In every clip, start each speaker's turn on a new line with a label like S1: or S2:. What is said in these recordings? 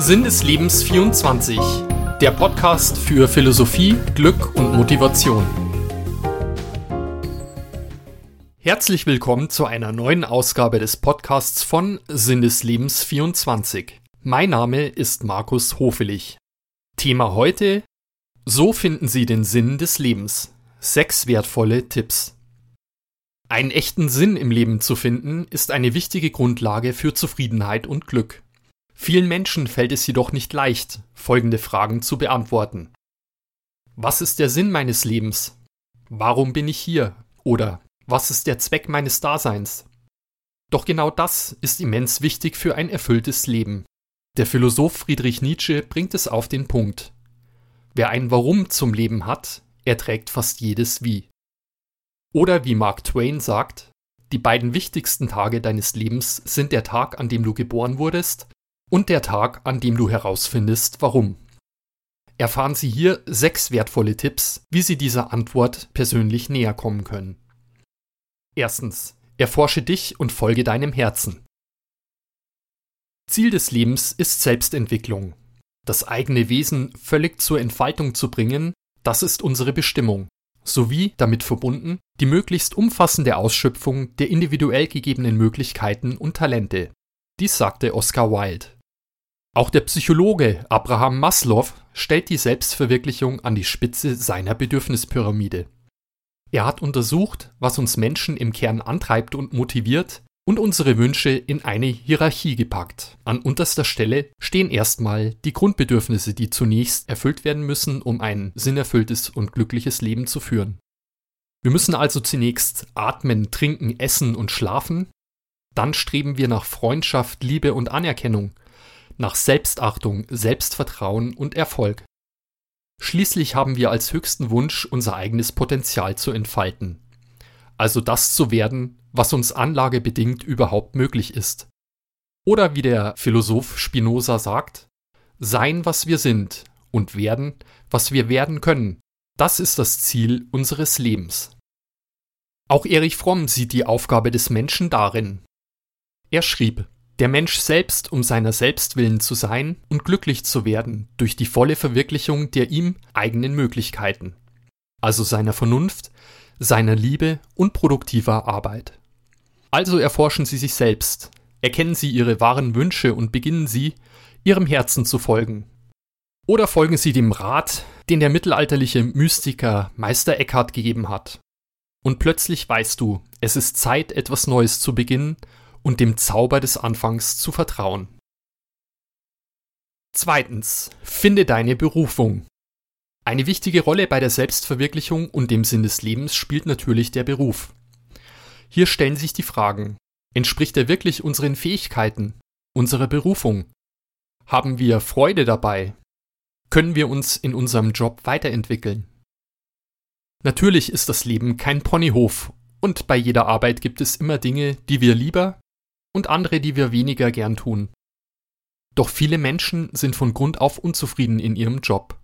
S1: Sinn des Lebens 24, der Podcast für Philosophie, Glück und Motivation. Herzlich willkommen zu einer neuen Ausgabe des Podcasts von Sinn des Lebens 24. Mein Name ist Markus Hofelich. Thema heute: So finden Sie den Sinn des Lebens. Sechs wertvolle Tipps. Einen echten Sinn im Leben zu finden, ist eine wichtige Grundlage für Zufriedenheit und Glück. Vielen Menschen fällt es jedoch nicht leicht, folgende Fragen zu beantworten. Was ist der Sinn meines Lebens? Warum bin ich hier? Oder was ist der Zweck meines Daseins? Doch genau das ist immens wichtig für ein erfülltes Leben. Der Philosoph Friedrich Nietzsche bringt es auf den Punkt. Wer ein Warum zum Leben hat, erträgt fast jedes Wie. Oder wie Mark Twain sagt, die beiden wichtigsten Tage deines Lebens sind der Tag, an dem du geboren wurdest, und der Tag, an dem du herausfindest, warum. Erfahren Sie hier sechs wertvolle Tipps, wie Sie dieser Antwort persönlich näher kommen können. Erstens. Erforsche dich und folge deinem Herzen. Ziel des Lebens ist Selbstentwicklung. Das eigene Wesen völlig zur Entfaltung zu bringen, das ist unsere Bestimmung sowie damit verbunden die möglichst umfassende Ausschöpfung der individuell gegebenen Möglichkeiten und Talente. Dies sagte Oscar Wilde. Auch der Psychologe Abraham Maslow stellt die Selbstverwirklichung an die Spitze seiner Bedürfnispyramide. Er hat untersucht, was uns Menschen im Kern antreibt und motiviert und unsere Wünsche in eine Hierarchie gepackt. An unterster Stelle stehen erstmal die Grundbedürfnisse, die zunächst erfüllt werden müssen, um ein sinnerfülltes und glückliches Leben zu führen. Wir müssen also zunächst atmen, trinken, essen und schlafen, dann streben wir nach Freundschaft, Liebe und Anerkennung, nach Selbstachtung, Selbstvertrauen und Erfolg. Schließlich haben wir als höchsten Wunsch, unser eigenes Potenzial zu entfalten. Also das zu werden, was uns anlagebedingt überhaupt möglich ist. Oder wie der Philosoph Spinoza sagt, sein, was wir sind und werden, was wir werden können, das ist das Ziel unseres Lebens. Auch Erich Fromm sieht die Aufgabe des Menschen darin. Er schrieb, der Mensch selbst um seiner selbst willen zu sein und glücklich zu werden durch die volle Verwirklichung der ihm eigenen Möglichkeiten, also seiner Vernunft, seiner Liebe und produktiver Arbeit. Also erforschen Sie sich selbst, erkennen Sie Ihre wahren Wünsche und beginnen Sie, Ihrem Herzen zu folgen. Oder folgen Sie dem Rat, den der mittelalterliche Mystiker Meister Eckhart gegeben hat. Und plötzlich weißt du, es ist Zeit, etwas Neues zu beginnen und dem Zauber des Anfangs zu vertrauen. Zweitens, finde deine Berufung. Eine wichtige Rolle bei der Selbstverwirklichung und dem Sinn des Lebens spielt natürlich der Beruf. Hier stellen sich die Fragen, entspricht er wirklich unseren Fähigkeiten, unserer Berufung? Haben wir Freude dabei? Können wir uns in unserem Job weiterentwickeln? Natürlich ist das Leben kein Ponyhof und bei jeder Arbeit gibt es immer Dinge, die wir lieber und andere, die wir weniger gern tun. Doch viele Menschen sind von Grund auf unzufrieden in ihrem Job.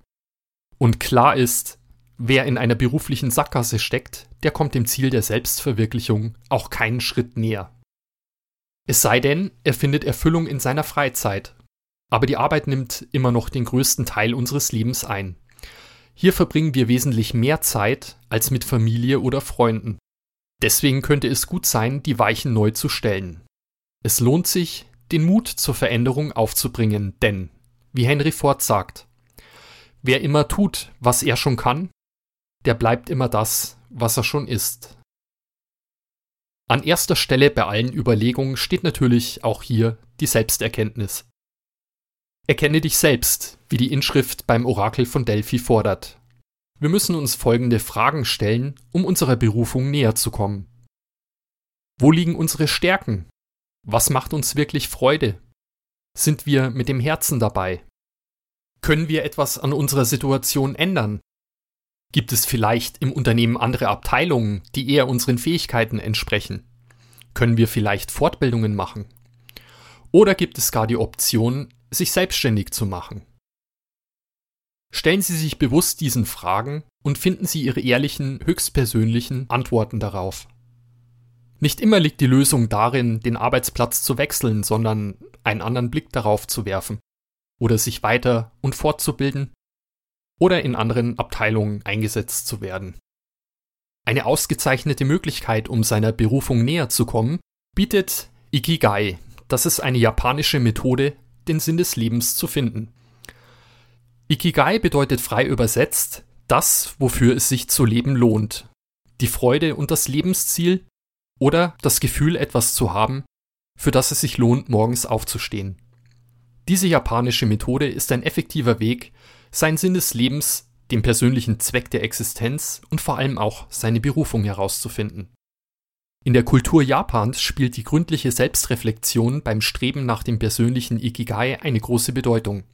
S1: Und klar ist, Wer in einer beruflichen Sackgasse steckt, der kommt dem Ziel der Selbstverwirklichung auch keinen Schritt näher. Es sei denn, er findet Erfüllung in seiner Freizeit. Aber die Arbeit nimmt immer noch den größten Teil unseres Lebens ein. Hier verbringen wir wesentlich mehr Zeit als mit Familie oder Freunden. Deswegen könnte es gut sein, die Weichen neu zu stellen. Es lohnt sich, den Mut zur Veränderung aufzubringen, denn, wie Henry Ford sagt, wer immer tut, was er schon kann, der bleibt immer das, was er schon ist. An erster Stelle bei allen Überlegungen steht natürlich auch hier die Selbsterkenntnis. Erkenne dich selbst, wie die Inschrift beim Orakel von Delphi fordert. Wir müssen uns folgende Fragen stellen, um unserer Berufung näher zu kommen. Wo liegen unsere Stärken? Was macht uns wirklich Freude? Sind wir mit dem Herzen dabei? Können wir etwas an unserer Situation ändern? Gibt es vielleicht im Unternehmen andere Abteilungen, die eher unseren Fähigkeiten entsprechen? Können wir vielleicht Fortbildungen machen? Oder gibt es gar die Option, sich selbstständig zu machen? Stellen Sie sich bewusst diesen Fragen und finden Sie Ihre ehrlichen, höchstpersönlichen Antworten darauf. Nicht immer liegt die Lösung darin, den Arbeitsplatz zu wechseln, sondern einen anderen Blick darauf zu werfen. oder sich weiter und fortzubilden oder in anderen Abteilungen eingesetzt zu werden. Eine ausgezeichnete Möglichkeit, um seiner Berufung näher zu kommen, bietet Ikigai. Das ist eine japanische Methode, den Sinn des Lebens zu finden. Ikigai bedeutet frei übersetzt das, wofür es sich zu leben lohnt. Die Freude und das Lebensziel oder das Gefühl, etwas zu haben, für das es sich lohnt, morgens aufzustehen. Diese japanische Methode ist ein effektiver Weg, seinen Sinn des Lebens, den persönlichen Zweck der Existenz und vor allem auch seine Berufung herauszufinden. In der Kultur Japans spielt die gründliche Selbstreflexion beim Streben nach dem persönlichen Ikigai eine große Bedeutung.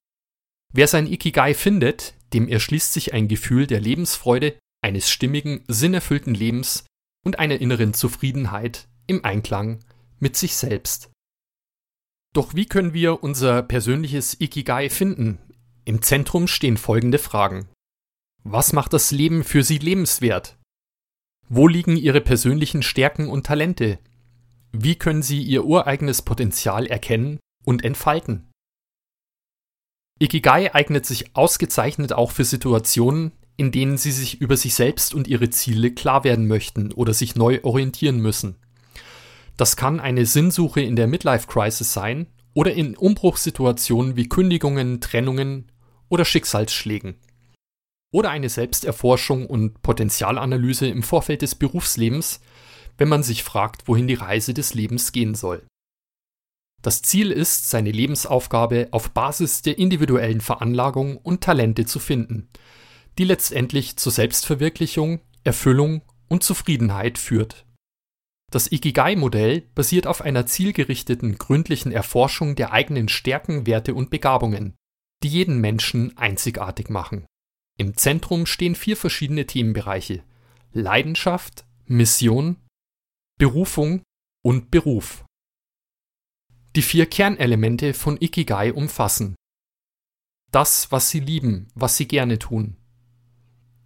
S1: Wer sein Ikigai findet, dem erschließt sich ein Gefühl der Lebensfreude, eines stimmigen, sinnerfüllten Lebens und einer inneren Zufriedenheit im Einklang mit sich selbst. Doch wie können wir unser persönliches Ikigai finden? Im Zentrum stehen folgende Fragen. Was macht das Leben für Sie lebenswert? Wo liegen Ihre persönlichen Stärken und Talente? Wie können Sie Ihr ureigenes Potenzial erkennen und entfalten? Ikigai eignet sich ausgezeichnet auch für Situationen, in denen Sie sich über sich selbst und Ihre Ziele klar werden möchten oder sich neu orientieren müssen. Das kann eine Sinnsuche in der Midlife Crisis sein oder in Umbruchssituationen wie Kündigungen, Trennungen oder Schicksalsschlägen. Oder eine Selbsterforschung und Potenzialanalyse im Vorfeld des Berufslebens, wenn man sich fragt, wohin die Reise des Lebens gehen soll. Das Ziel ist, seine Lebensaufgabe auf Basis der individuellen Veranlagung und Talente zu finden, die letztendlich zur Selbstverwirklichung, Erfüllung und Zufriedenheit führt. Das Ikigai-Modell basiert auf einer zielgerichteten, gründlichen Erforschung der eigenen Stärken, Werte und Begabungen, die jeden Menschen einzigartig machen. Im Zentrum stehen vier verschiedene Themenbereiche Leidenschaft, Mission, Berufung und Beruf. Die vier Kernelemente von Ikigai umfassen das, was sie lieben, was sie gerne tun,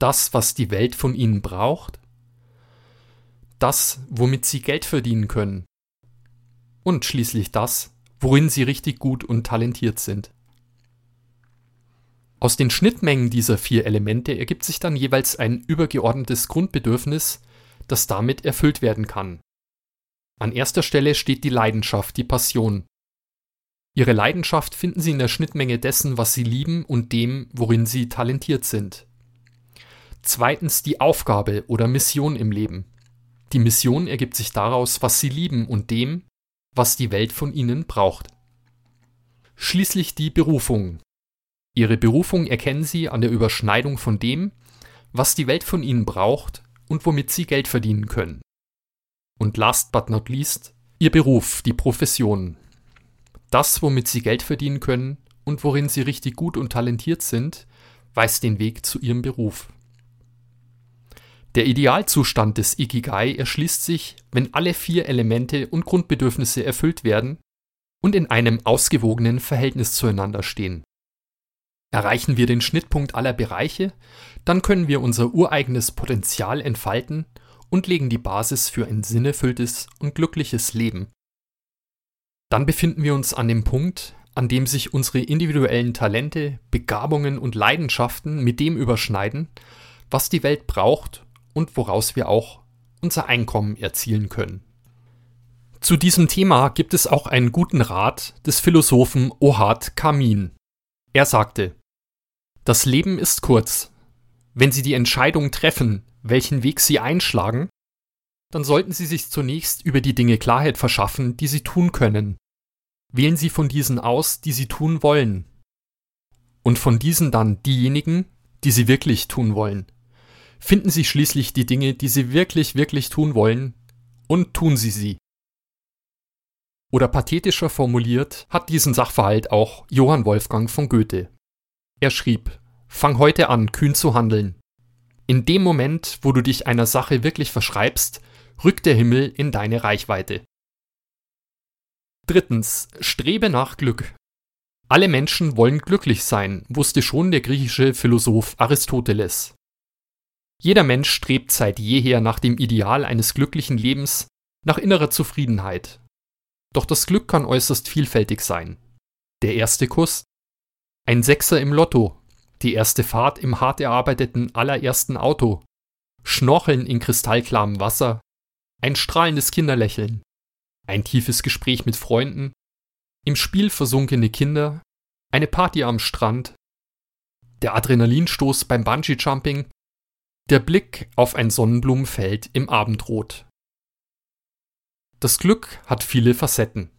S1: das, was die Welt von ihnen braucht, das, womit sie Geld verdienen können. Und schließlich das, worin sie richtig gut und talentiert sind. Aus den Schnittmengen dieser vier Elemente ergibt sich dann jeweils ein übergeordnetes Grundbedürfnis, das damit erfüllt werden kann. An erster Stelle steht die Leidenschaft, die Passion. Ihre Leidenschaft finden Sie in der Schnittmenge dessen, was Sie lieben und dem, worin Sie talentiert sind. Zweitens die Aufgabe oder Mission im Leben. Die Mission ergibt sich daraus, was sie lieben und dem, was die Welt von ihnen braucht. Schließlich die Berufung. Ihre Berufung erkennen sie an der Überschneidung von dem, was die Welt von ihnen braucht und womit sie Geld verdienen können. Und last but not least, ihr Beruf, die Profession. Das, womit sie Geld verdienen können und worin sie richtig gut und talentiert sind, weist den Weg zu ihrem Beruf. Der Idealzustand des Ikigai erschließt sich, wenn alle vier Elemente und Grundbedürfnisse erfüllt werden und in einem ausgewogenen Verhältnis zueinander stehen. Erreichen wir den Schnittpunkt aller Bereiche, dann können wir unser ureigenes Potenzial entfalten und legen die Basis für ein sinnerfülltes und glückliches Leben. Dann befinden wir uns an dem Punkt, an dem sich unsere individuellen Talente, Begabungen und Leidenschaften mit dem überschneiden, was die Welt braucht, und woraus wir auch unser Einkommen erzielen können. Zu diesem Thema gibt es auch einen guten Rat des Philosophen Ohad Kamin. Er sagte, Das Leben ist kurz. Wenn Sie die Entscheidung treffen, welchen Weg Sie einschlagen, dann sollten Sie sich zunächst über die Dinge Klarheit verschaffen, die Sie tun können. Wählen Sie von diesen aus, die Sie tun wollen. Und von diesen dann diejenigen, die Sie wirklich tun wollen finden Sie schließlich die Dinge, die Sie wirklich, wirklich tun wollen, und tun Sie sie. Oder pathetischer formuliert hat diesen Sachverhalt auch Johann Wolfgang von Goethe. Er schrieb, Fang heute an, kühn zu handeln. In dem Moment, wo du dich einer Sache wirklich verschreibst, rückt der Himmel in deine Reichweite. Drittens, strebe nach Glück. Alle Menschen wollen glücklich sein, wusste schon der griechische Philosoph Aristoteles. Jeder Mensch strebt seit jeher nach dem Ideal eines glücklichen Lebens, nach innerer Zufriedenheit. Doch das Glück kann äußerst vielfältig sein. Der erste Kuss, Ein Sechser im Lotto, die erste Fahrt im hart erarbeiteten allerersten Auto, Schnorcheln in kristallklarem Wasser, ein strahlendes Kinderlächeln, ein tiefes Gespräch mit Freunden, im Spiel versunkene Kinder, eine Party am Strand, der Adrenalinstoß beim Bungee-Jumping, der Blick auf ein Sonnenblumenfeld im Abendrot. Das Glück hat viele Facetten.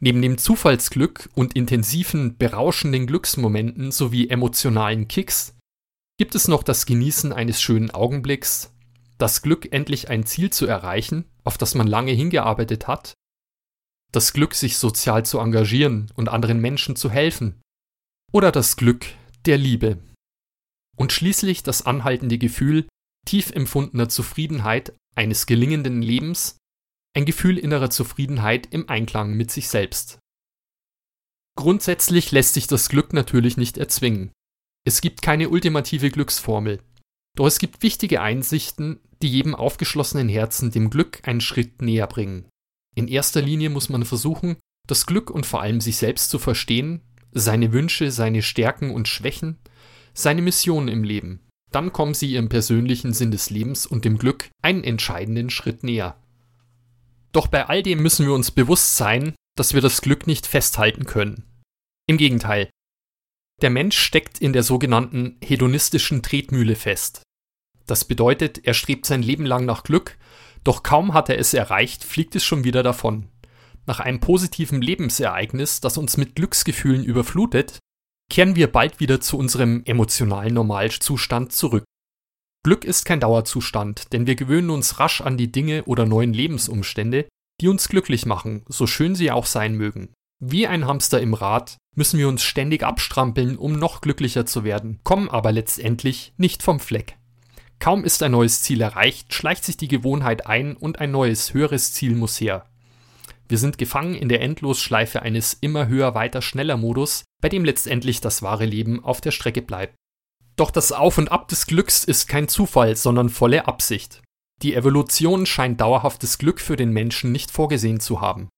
S1: Neben dem Zufallsglück und intensiven, berauschenden Glücksmomenten sowie emotionalen Kicks gibt es noch das Genießen eines schönen Augenblicks, das Glück, endlich ein Ziel zu erreichen, auf das man lange hingearbeitet hat, das Glück, sich sozial zu engagieren und anderen Menschen zu helfen, oder das Glück der Liebe. Und schließlich das anhaltende Gefühl tief empfundener Zufriedenheit eines gelingenden Lebens, ein Gefühl innerer Zufriedenheit im Einklang mit sich selbst. Grundsätzlich lässt sich das Glück natürlich nicht erzwingen. Es gibt keine ultimative Glücksformel. Doch es gibt wichtige Einsichten, die jedem aufgeschlossenen Herzen dem Glück einen Schritt näher bringen. In erster Linie muss man versuchen, das Glück und vor allem sich selbst zu verstehen, seine Wünsche, seine Stärken und Schwächen, seine Mission im Leben. Dann kommen sie ihrem persönlichen Sinn des Lebens und dem Glück einen entscheidenden Schritt näher. Doch bei all dem müssen wir uns bewusst sein, dass wir das Glück nicht festhalten können. Im Gegenteil. Der Mensch steckt in der sogenannten hedonistischen Tretmühle fest. Das bedeutet, er strebt sein Leben lang nach Glück, doch kaum hat er es erreicht, fliegt es schon wieder davon. Nach einem positiven Lebensereignis, das uns mit Glücksgefühlen überflutet, kehren wir bald wieder zu unserem emotionalen Normalzustand zurück. Glück ist kein Dauerzustand, denn wir gewöhnen uns rasch an die Dinge oder neuen Lebensumstände, die uns glücklich machen, so schön sie auch sein mögen. Wie ein Hamster im Rad müssen wir uns ständig abstrampeln, um noch glücklicher zu werden, kommen aber letztendlich nicht vom Fleck. Kaum ist ein neues Ziel erreicht, schleicht sich die Gewohnheit ein und ein neues, höheres Ziel muss her. Wir sind gefangen in der Endlosschleife eines immer höher, weiter, schneller Modus, bei dem letztendlich das wahre Leben auf der Strecke bleibt. Doch das Auf und Ab des Glücks ist kein Zufall, sondern volle Absicht. Die Evolution scheint dauerhaftes Glück für den Menschen nicht vorgesehen zu haben.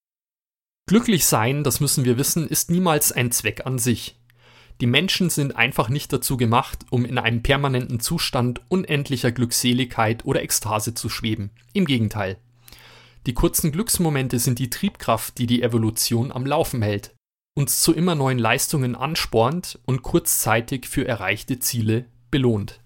S1: Glücklich sein, das müssen wir wissen, ist niemals ein Zweck an sich. Die Menschen sind einfach nicht dazu gemacht, um in einem permanenten Zustand unendlicher Glückseligkeit oder Ekstase zu schweben. Im Gegenteil. Die kurzen Glücksmomente sind die Triebkraft, die die Evolution am Laufen hält uns zu immer neuen Leistungen anspornt und kurzzeitig für erreichte Ziele belohnt.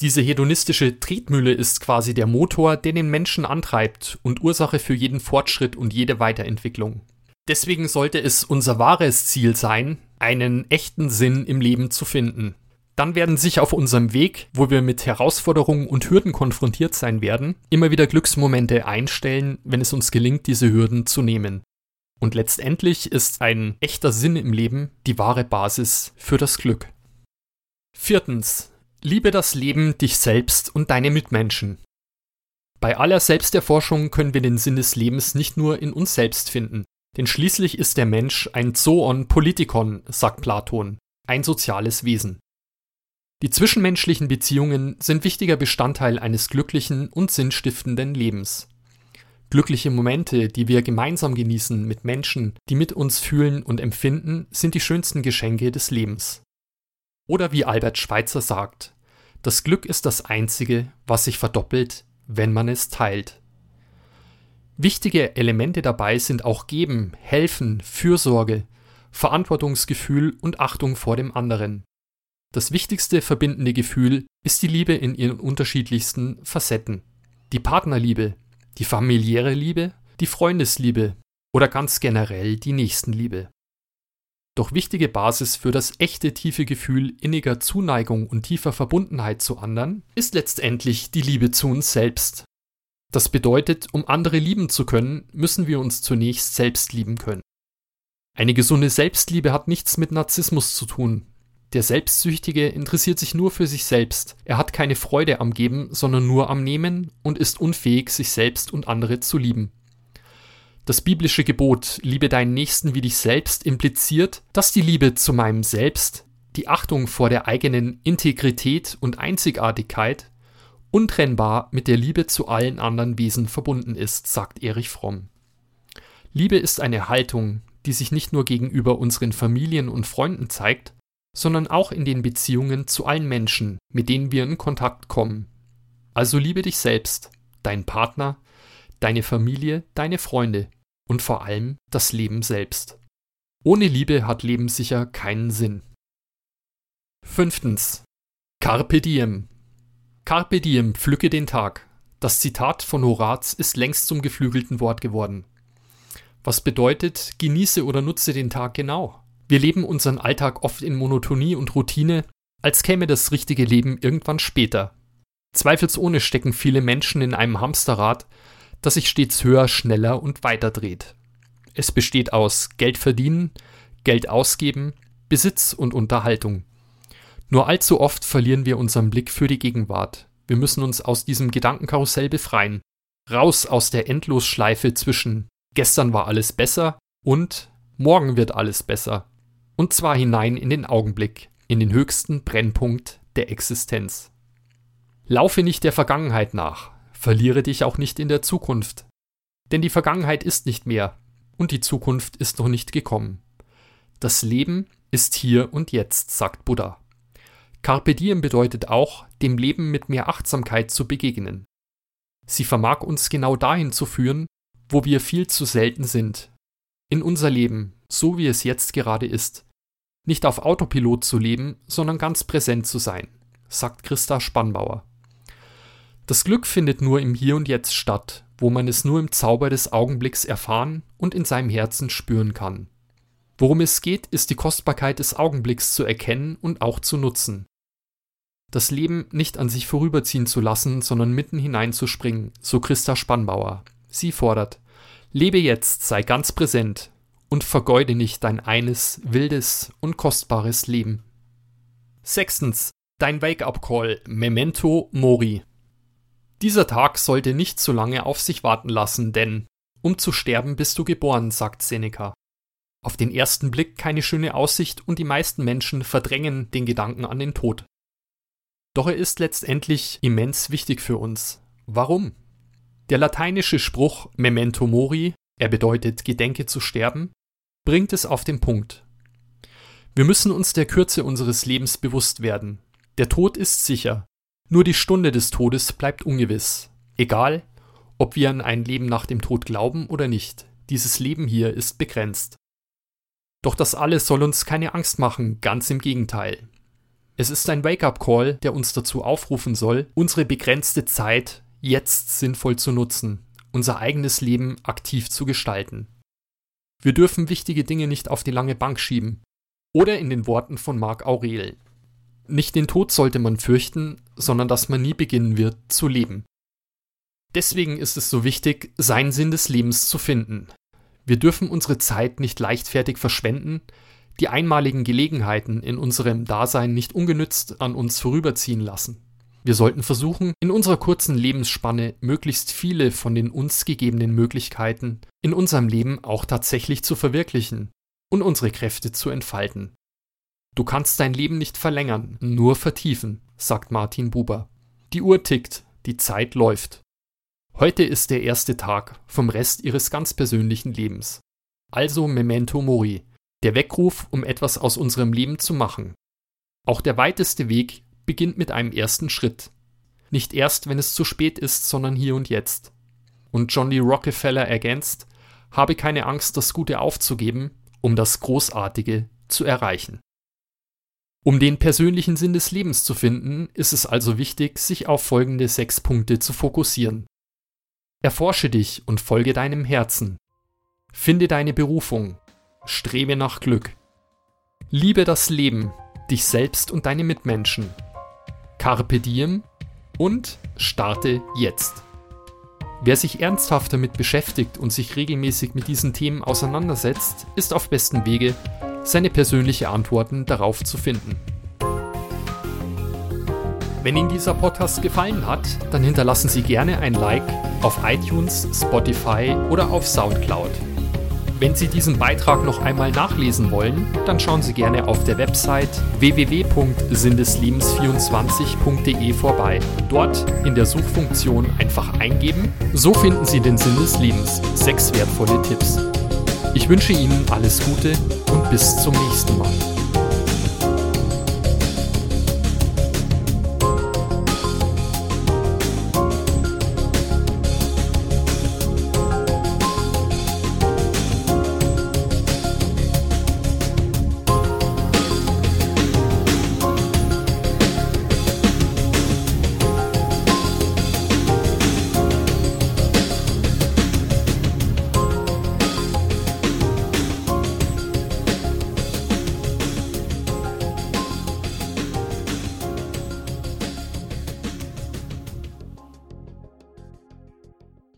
S1: Diese hedonistische Tretmühle ist quasi der Motor, der den Menschen antreibt und Ursache für jeden Fortschritt und jede Weiterentwicklung. Deswegen sollte es unser wahres Ziel sein, einen echten Sinn im Leben zu finden. Dann werden sich auf unserem Weg, wo wir mit Herausforderungen und Hürden konfrontiert sein werden, immer wieder Glücksmomente einstellen, wenn es uns gelingt, diese Hürden zu nehmen. Und letztendlich ist ein echter Sinn im Leben die wahre Basis für das Glück. Viertens. Liebe das Leben, dich selbst und deine Mitmenschen. Bei aller Selbsterforschung können wir den Sinn des Lebens nicht nur in uns selbst finden, denn schließlich ist der Mensch ein Zoon Politikon, sagt Platon, ein soziales Wesen. Die zwischenmenschlichen Beziehungen sind wichtiger Bestandteil eines glücklichen und sinnstiftenden Lebens. Glückliche Momente, die wir gemeinsam genießen mit Menschen, die mit uns fühlen und empfinden, sind die schönsten Geschenke des Lebens. Oder wie Albert Schweitzer sagt, das Glück ist das Einzige, was sich verdoppelt, wenn man es teilt. Wichtige Elemente dabei sind auch Geben, Helfen, Fürsorge, Verantwortungsgefühl und Achtung vor dem anderen. Das wichtigste verbindende Gefühl ist die Liebe in ihren unterschiedlichsten Facetten. Die Partnerliebe, die familiäre Liebe, die Freundesliebe oder ganz generell die Nächstenliebe. Doch wichtige Basis für das echte tiefe Gefühl inniger Zuneigung und tiefer Verbundenheit zu anderen ist letztendlich die Liebe zu uns selbst. Das bedeutet, um andere lieben zu können, müssen wir uns zunächst selbst lieben können. Eine gesunde Selbstliebe hat nichts mit Narzissmus zu tun, der Selbstsüchtige interessiert sich nur für sich selbst. Er hat keine Freude am Geben, sondern nur am Nehmen und ist unfähig, sich selbst und andere zu lieben. Das biblische Gebot Liebe deinen Nächsten wie dich selbst impliziert, dass die Liebe zu meinem Selbst, die Achtung vor der eigenen Integrität und Einzigartigkeit untrennbar mit der Liebe zu allen anderen Wesen verbunden ist, sagt Erich Fromm. Liebe ist eine Haltung, die sich nicht nur gegenüber unseren Familien und Freunden zeigt, sondern auch in den Beziehungen zu allen Menschen, mit denen wir in Kontakt kommen. Also liebe dich selbst, deinen Partner, deine Familie, deine Freunde und vor allem das Leben selbst. Ohne Liebe hat Leben sicher keinen Sinn. Fünftens. Carpe diem. Carpe diem, pflücke den Tag. Das Zitat von Horaz ist längst zum geflügelten Wort geworden. Was bedeutet, genieße oder nutze den Tag genau? Wir leben unseren Alltag oft in Monotonie und Routine, als käme das richtige Leben irgendwann später. Zweifelsohne stecken viele Menschen in einem Hamsterrad, das sich stets höher, schneller und weiter dreht. Es besteht aus Geld verdienen, Geld ausgeben, Besitz und Unterhaltung. Nur allzu oft verlieren wir unseren Blick für die Gegenwart. Wir müssen uns aus diesem Gedankenkarussell befreien. Raus aus der Endlosschleife zwischen gestern war alles besser und morgen wird alles besser und zwar hinein in den Augenblick, in den höchsten Brennpunkt der Existenz. Laufe nicht der Vergangenheit nach, verliere dich auch nicht in der Zukunft, denn die Vergangenheit ist nicht mehr und die Zukunft ist noch nicht gekommen. Das Leben ist hier und jetzt, sagt Buddha. Carpe diem bedeutet auch, dem Leben mit mehr Achtsamkeit zu begegnen. Sie vermag uns genau dahin zu führen, wo wir viel zu selten sind. In unser Leben, so wie es jetzt gerade ist nicht auf Autopilot zu leben, sondern ganz präsent zu sein, sagt Christa Spannbauer. Das Glück findet nur im Hier und Jetzt statt, wo man es nur im Zauber des Augenblicks erfahren und in seinem Herzen spüren kann. Worum es geht, ist die Kostbarkeit des Augenblicks zu erkennen und auch zu nutzen. Das Leben nicht an sich vorüberziehen zu lassen, sondern mitten hineinzuspringen, so Christa Spannbauer. Sie fordert, lebe jetzt, sei ganz präsent, und vergeude nicht dein eines wildes und kostbares Leben. Sechstens, dein Wake-up-Call Memento Mori. Dieser Tag sollte nicht zu lange auf sich warten lassen, denn um zu sterben bist du geboren, sagt Seneca. Auf den ersten Blick keine schöne Aussicht und die meisten Menschen verdrängen den Gedanken an den Tod. Doch er ist letztendlich immens wichtig für uns. Warum? Der lateinische Spruch Memento Mori er bedeutet Gedenke zu sterben, bringt es auf den Punkt. Wir müssen uns der Kürze unseres Lebens bewusst werden. Der Tod ist sicher, nur die Stunde des Todes bleibt ungewiss. Egal, ob wir an ein Leben nach dem Tod glauben oder nicht, dieses Leben hier ist begrenzt. Doch das alles soll uns keine Angst machen, ganz im Gegenteil. Es ist ein Wake-up-Call, der uns dazu aufrufen soll, unsere begrenzte Zeit jetzt sinnvoll zu nutzen unser eigenes Leben aktiv zu gestalten. Wir dürfen wichtige Dinge nicht auf die lange Bank schieben. Oder in den Worten von Marc Aurel. Nicht den Tod sollte man fürchten, sondern dass man nie beginnen wird zu leben. Deswegen ist es so wichtig, seinen Sinn des Lebens zu finden. Wir dürfen unsere Zeit nicht leichtfertig verschwenden, die einmaligen Gelegenheiten in unserem Dasein nicht ungenützt an uns vorüberziehen lassen. Wir sollten versuchen, in unserer kurzen Lebensspanne möglichst viele von den uns gegebenen Möglichkeiten in unserem Leben auch tatsächlich zu verwirklichen und unsere Kräfte zu entfalten. Du kannst dein Leben nicht verlängern, nur vertiefen, sagt Martin Buber. Die Uhr tickt, die Zeit läuft. Heute ist der erste Tag vom Rest ihres ganz persönlichen Lebens. Also Memento Mori, der Weckruf, um etwas aus unserem Leben zu machen. Auch der weiteste Weg beginnt mit einem ersten Schritt. Nicht erst, wenn es zu spät ist, sondern hier und jetzt. Und John D. Rockefeller ergänzt, habe keine Angst, das Gute aufzugeben, um das Großartige zu erreichen. Um den persönlichen Sinn des Lebens zu finden, ist es also wichtig, sich auf folgende sechs Punkte zu fokussieren. Erforsche dich und folge deinem Herzen. Finde deine Berufung. Strebe nach Glück. Liebe das Leben, dich selbst und deine Mitmenschen. Carpe Diem und Starte jetzt. Wer sich ernsthaft damit beschäftigt und sich regelmäßig mit diesen Themen auseinandersetzt, ist auf bestem Wege, seine persönliche Antworten darauf zu finden. Wenn Ihnen dieser Podcast gefallen hat, dann hinterlassen Sie gerne ein Like auf iTunes, Spotify oder auf SoundCloud. Wenn Sie diesen Beitrag noch einmal nachlesen wollen, dann schauen Sie gerne auf der Website www.sindeslebens24.de vorbei. Dort in der Suchfunktion einfach eingeben. So finden Sie den Sinn des Lebens. Sechs wertvolle Tipps. Ich wünsche Ihnen alles Gute und bis zum nächsten Mal.